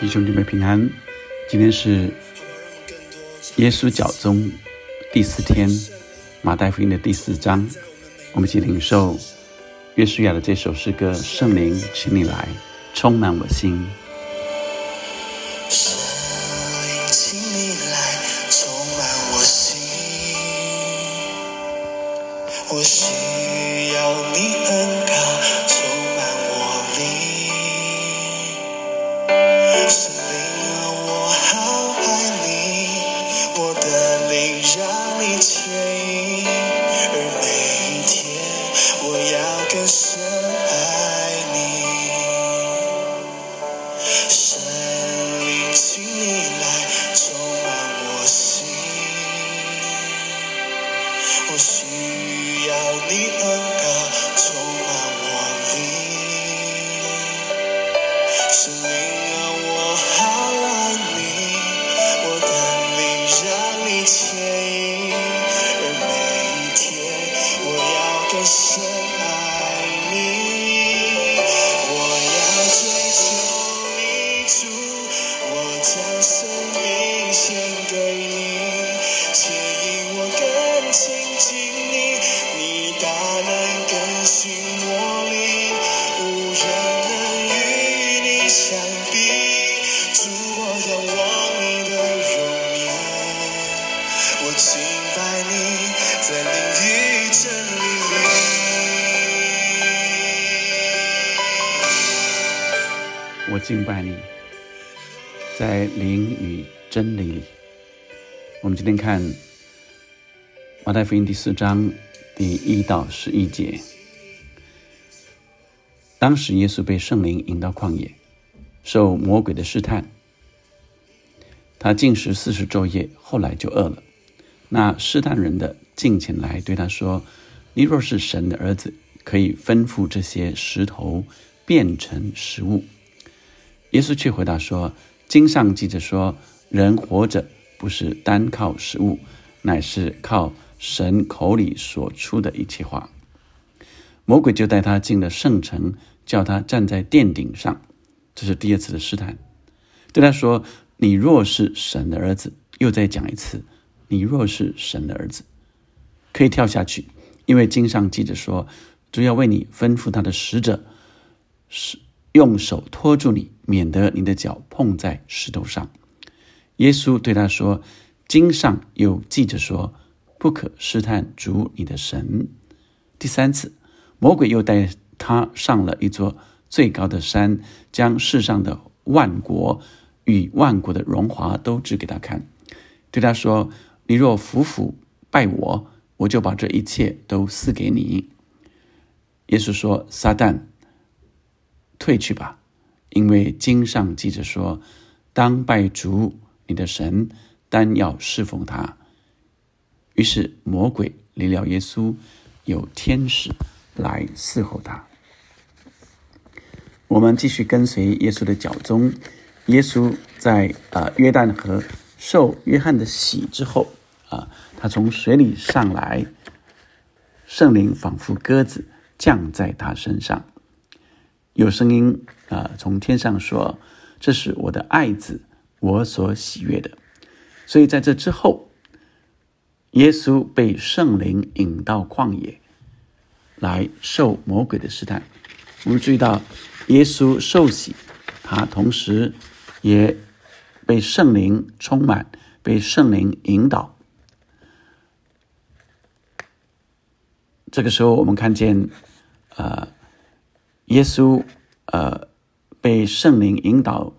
弟兄姊妹平安，今天是耶稣教宗第四天，马太福音的第四章，我们一起领受约书亚的这首诗歌：圣灵，请你来充满我心。敬拜你，在灵与真理里。我们今天看马太福音第四章第一到十一节。当时耶稣被圣灵引到旷野，受魔鬼的试探。他进食四十昼夜，后来就饿了。那试探人的近前来对他说：“你若是神的儿子，可以吩咐这些石头变成食物。”耶稣却回答说：“经上记着说，人活着不是单靠食物，乃是靠神口里所出的一切话。”魔鬼就带他进了圣城，叫他站在殿顶上，这是第二次的试探，对他说：“你若是神的儿子。”又再讲一次：“你若是神的儿子，可以跳下去，因为经上记着说，主要为你吩咐他的使者，是用手托住你，免得你的脚碰在石头上。”耶稣对他说：“经上有记着说，不可试探主你的神。”第三次，魔鬼又带他上了一座最高的山，将世上的万国与万国的荣华都指给他看，对他说：“你若服服拜我，我就把这一切都赐给你。”耶稣说：“撒旦，退去吧，因为经上记着说，当拜主你的神，单要侍奉他。”于是魔鬼离了耶稣，有天使来伺候他。我们继续跟随耶稣的脚踪。耶稣在呃约旦河受约翰的洗之后啊，他从水里上来，圣灵仿佛鸽子降在他身上，有声音啊从天上说：“这是我的爱子，我所喜悦的。”所以在这之后，耶稣被圣灵引到旷野来受魔鬼的试探。我们注意到，耶稣受洗，他同时也被圣灵充满，被圣灵引导。这个时候，我们看见，呃，耶稣呃被圣灵引导，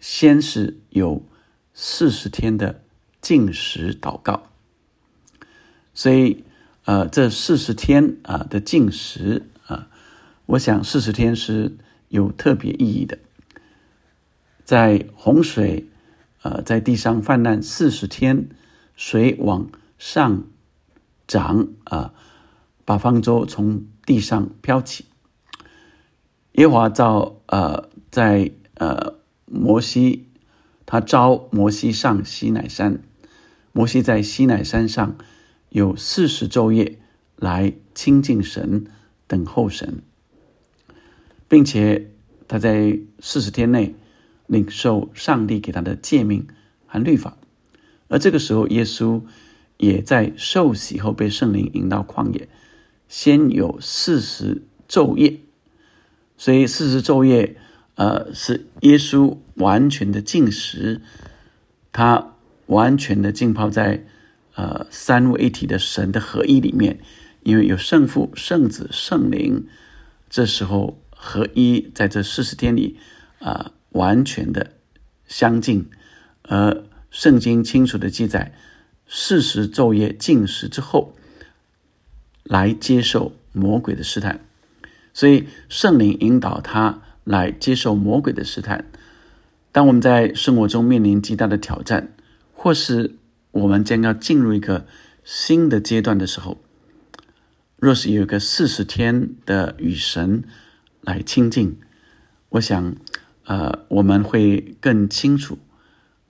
先是有四十天的禁食祷告，所以呃这四十天啊的禁食啊，我想四十天是有特别意义的。在洪水呃在地上泛滥四十天，水往上。长啊，把方舟从地上飘起。耶华造呃，在呃摩西，他召摩西上西乃山。摩西在西乃山上有四十昼夜来亲近神，等候神，并且他在四十天内领受上帝给他的诫命和律法。而这个时候，耶稣也在受洗后被圣灵引到旷野，先有四十昼夜。所以四十昼夜，呃，是耶稣完全的进食，他完全的浸泡在呃三位一体的神的合一里面，因为有圣父、圣子、圣灵，这时候合一在这四十天里啊，完全的相近。而圣经清楚的记载，四十昼夜进食之后，来接受魔鬼的试探。所以圣灵引导他来接受魔鬼的试探。当我们在生活中面临极大的挑战，或是我们将要进入一个新的阶段的时候，若是有一个四十天的与神来亲近，我想，呃，我们会更清楚、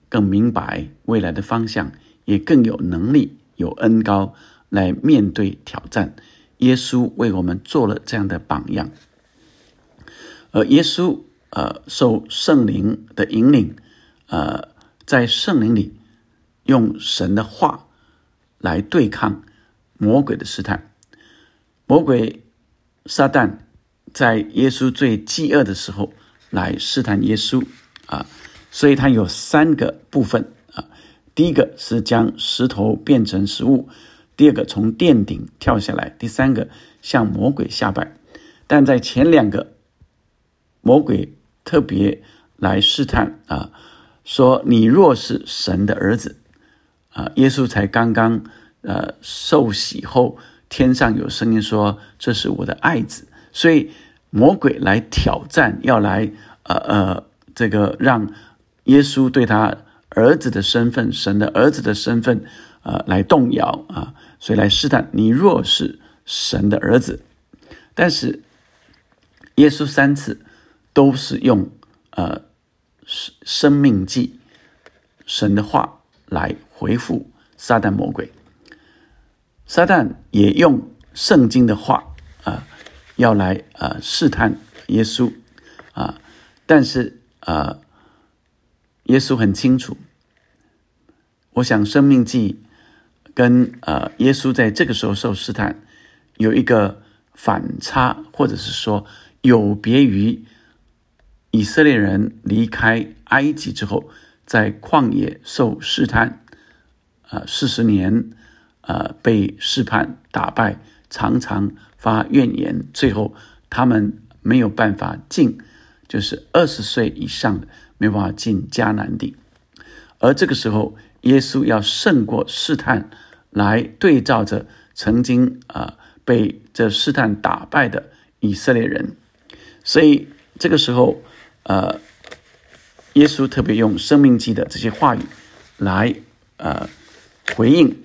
更明白未来的方向，也更有能力、有恩高来面对挑战。耶稣为我们做了这样的榜样，而耶稣呃受圣灵的引领，呃在圣灵里用神的话来对抗魔鬼的试探。魔鬼撒旦在耶稣最饥饿的时候来试探耶稣啊，所以他有三个部分啊，第一个是将石头变成食物。第二个从殿顶跳下来，第三个向魔鬼下拜，但在前两个，魔鬼特别来试探啊，说你若是神的儿子啊，耶稣才刚刚呃受洗后，天上有声音说这是我的爱子，所以魔鬼来挑战，要来呃呃这个让耶稣对他儿子的身份，神的儿子的身份。呃，来动摇啊，所以来试探你若是神的儿子，但是耶稣三次都是用呃生生命记神的话来回复撒旦魔鬼，撒旦也用圣经的话啊要来呃试探耶稣啊，但是呃耶稣很清楚，我想生命记。跟呃，耶稣在这个时候受试探，有一个反差，或者是说有别于以色列人离开埃及之后，在旷野受试探，呃，四十年，呃，被试判打败，常常发怨言，最后他们没有办法进，就是二十岁以上的没办法进迦南地，而这个时候，耶稣要胜过试探。来对照着曾经啊被这试探打败的以色列人，所以这个时候，呃，耶稣特别用生命记的这些话语来呃回应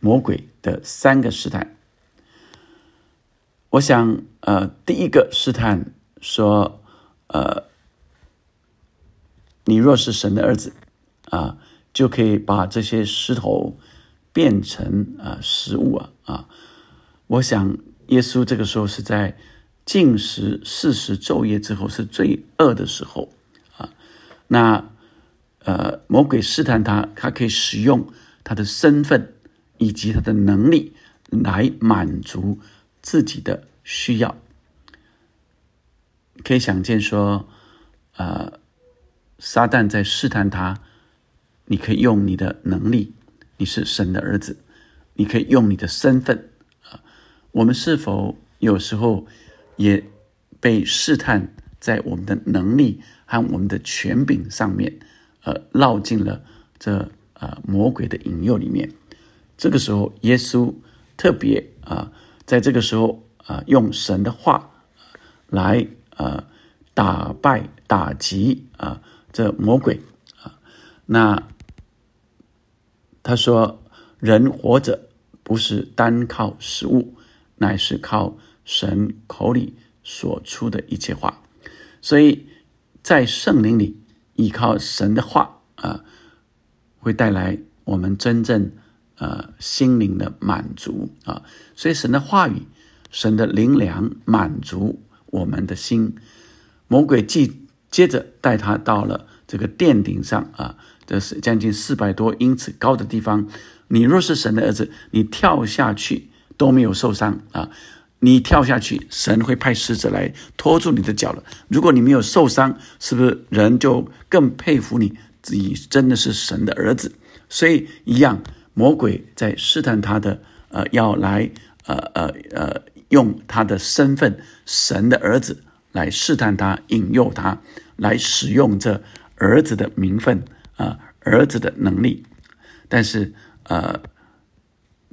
魔鬼的三个试探。我想，呃，第一个试探说，呃，你若是神的儿子啊，就可以把这些石头。变成啊食物啊啊！我想耶稣这个时候是在进食四十昼夜之后，是最饿的时候啊。那呃，魔鬼试探他，他可以使用他的身份以及他的能力来满足自己的需要。可以想见说，呃，撒旦在试探他，你可以用你的能力。你是神的儿子，你可以用你的身份啊。我们是否有时候也被试探在我们的能力和我们的权柄上面，呃，绕进了这呃魔鬼的引诱里面？这个时候，耶稣特别啊，在这个时候啊，用神的话来呃打败打击啊这魔鬼啊，那。他说：“人活着不是单靠食物，乃是靠神口里所出的一切话。所以，在圣灵里依靠神的话啊，会带来我们真正呃心灵的满足啊。所以，神的话语、神的灵粮满足我们的心。魔鬼既接着带他到了这个殿顶上啊，这是将近四百多英尺高的地方，你若是神的儿子，你跳下去都没有受伤啊。你跳下去，神会派使者来拖住你的脚了。如果你没有受伤，是不是人就更佩服你？自己真的是神的儿子。所以一样，魔鬼在试探他的，呃，要来，呃呃呃，用他的身份，神的儿子来试探他，引诱他，来使用这儿子的名分啊，儿子的能力。但是，呃，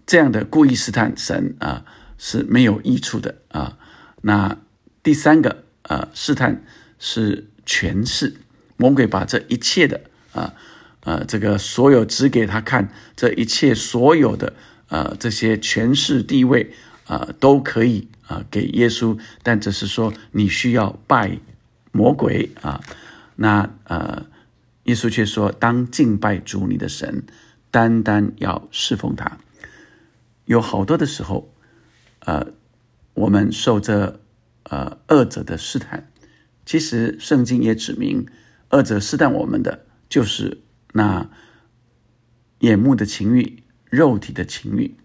这样的故意试探神啊。是没有益处的啊。那第三个呃试探是权势，魔鬼把这一切的啊呃这个所有指给他看，这一切所有的呃这些权势地位啊都可以啊给耶稣，但只是说你需要拜魔鬼啊。那呃耶稣却说当敬拜主你的神，单单要侍奉他。有好多的时候。呃，我们受着呃恶者的试探，其实圣经也指明，恶者试探我们的就是那眼目的情欲、肉体的情欲，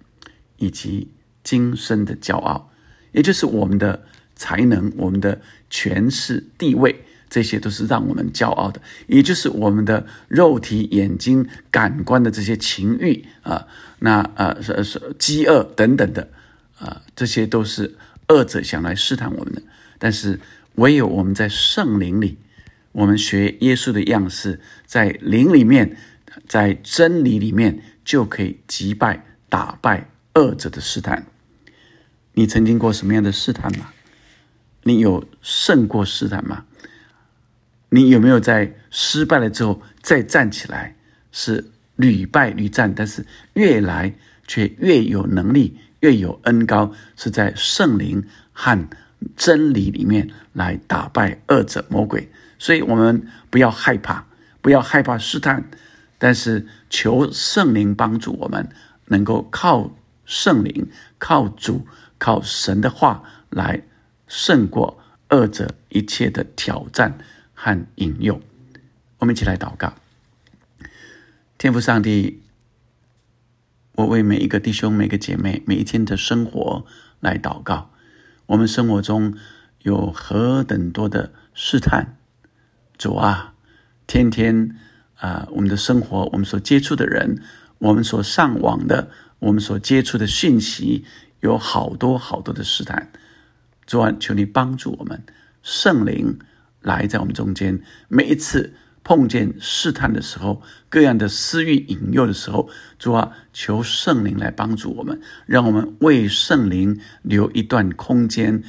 以及今生的骄傲，也就是我们的才能、我们的权势、地位，这些都是让我们骄傲的，也就是我们的肉体、眼睛、感官的这些情欲啊，那呃是是饥饿等等的。啊，这些都是恶者想来试探我们的，但是唯有我们在圣灵里，我们学耶稣的样式，在灵里面，在真理里面，就可以击败、打败恶者的试探。你曾经过什么样的试探吗？你有胜过试探吗？你有没有在失败了之后再站起来？是屡败屡战，但是越来却越有能力。越有恩高，是在圣灵和真理里面来打败恶者魔鬼，所以我们不要害怕，不要害怕试探，但是求圣灵帮助我们，能够靠圣灵、靠主、靠神的话来胜过恶者一切的挑战和引诱。我们一起来祷告，天父上帝。我为每一个弟兄、每个姐妹、每一天的生活来祷告。我们生活中有何等多的试探，主啊，天天啊，我们的生活，我们所接触的人，我们所上网的，我们所接触的讯息，有好多好多的试探。主啊，求你帮助我们，圣灵来在我们中间，每一次。碰见试探的时候，各样的私欲引诱的时候，主啊，求圣灵来帮助我们，让我们为圣灵留一段空间，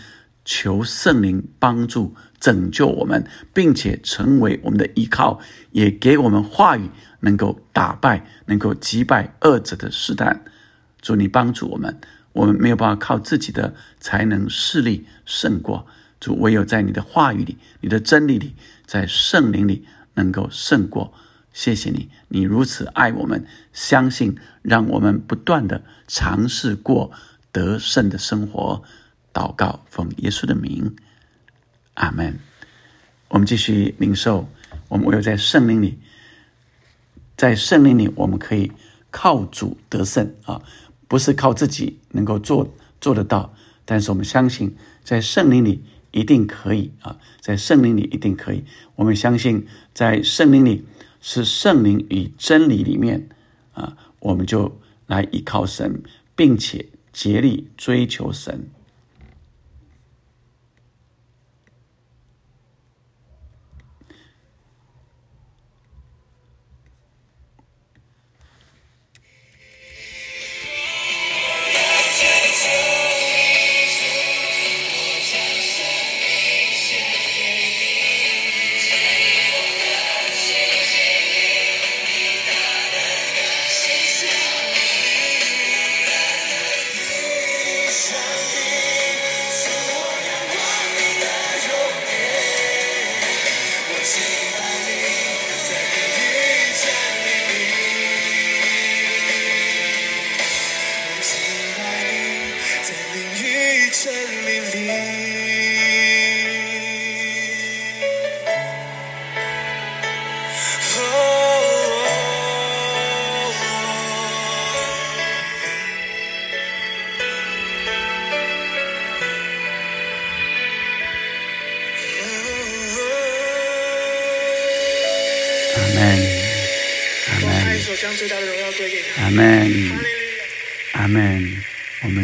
求圣灵帮助拯救我们，并且成为我们的依靠，也给我们话语，能够打败、能够击败恶者的试探。主，你帮助我们，我们没有办法靠自己的才能势力胜过主，唯有在你的话语里、你的真理里，在圣灵里。能够胜过，谢谢你，你如此爱我们，相信让我们不断的尝试过得胜的生活。祷告，奉耶稣的名，阿门。我们继续领受，我们唯有在圣灵里，在圣灵里，我们可以靠主得胜啊，不是靠自己能够做做得到，但是我们相信在圣灵里。一定可以啊，在圣灵里一定可以。我们相信，在圣灵里是圣灵与真理里面啊，我们就来依靠神，并且竭力追求神。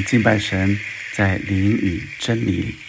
敬拜神，在灵与真理里。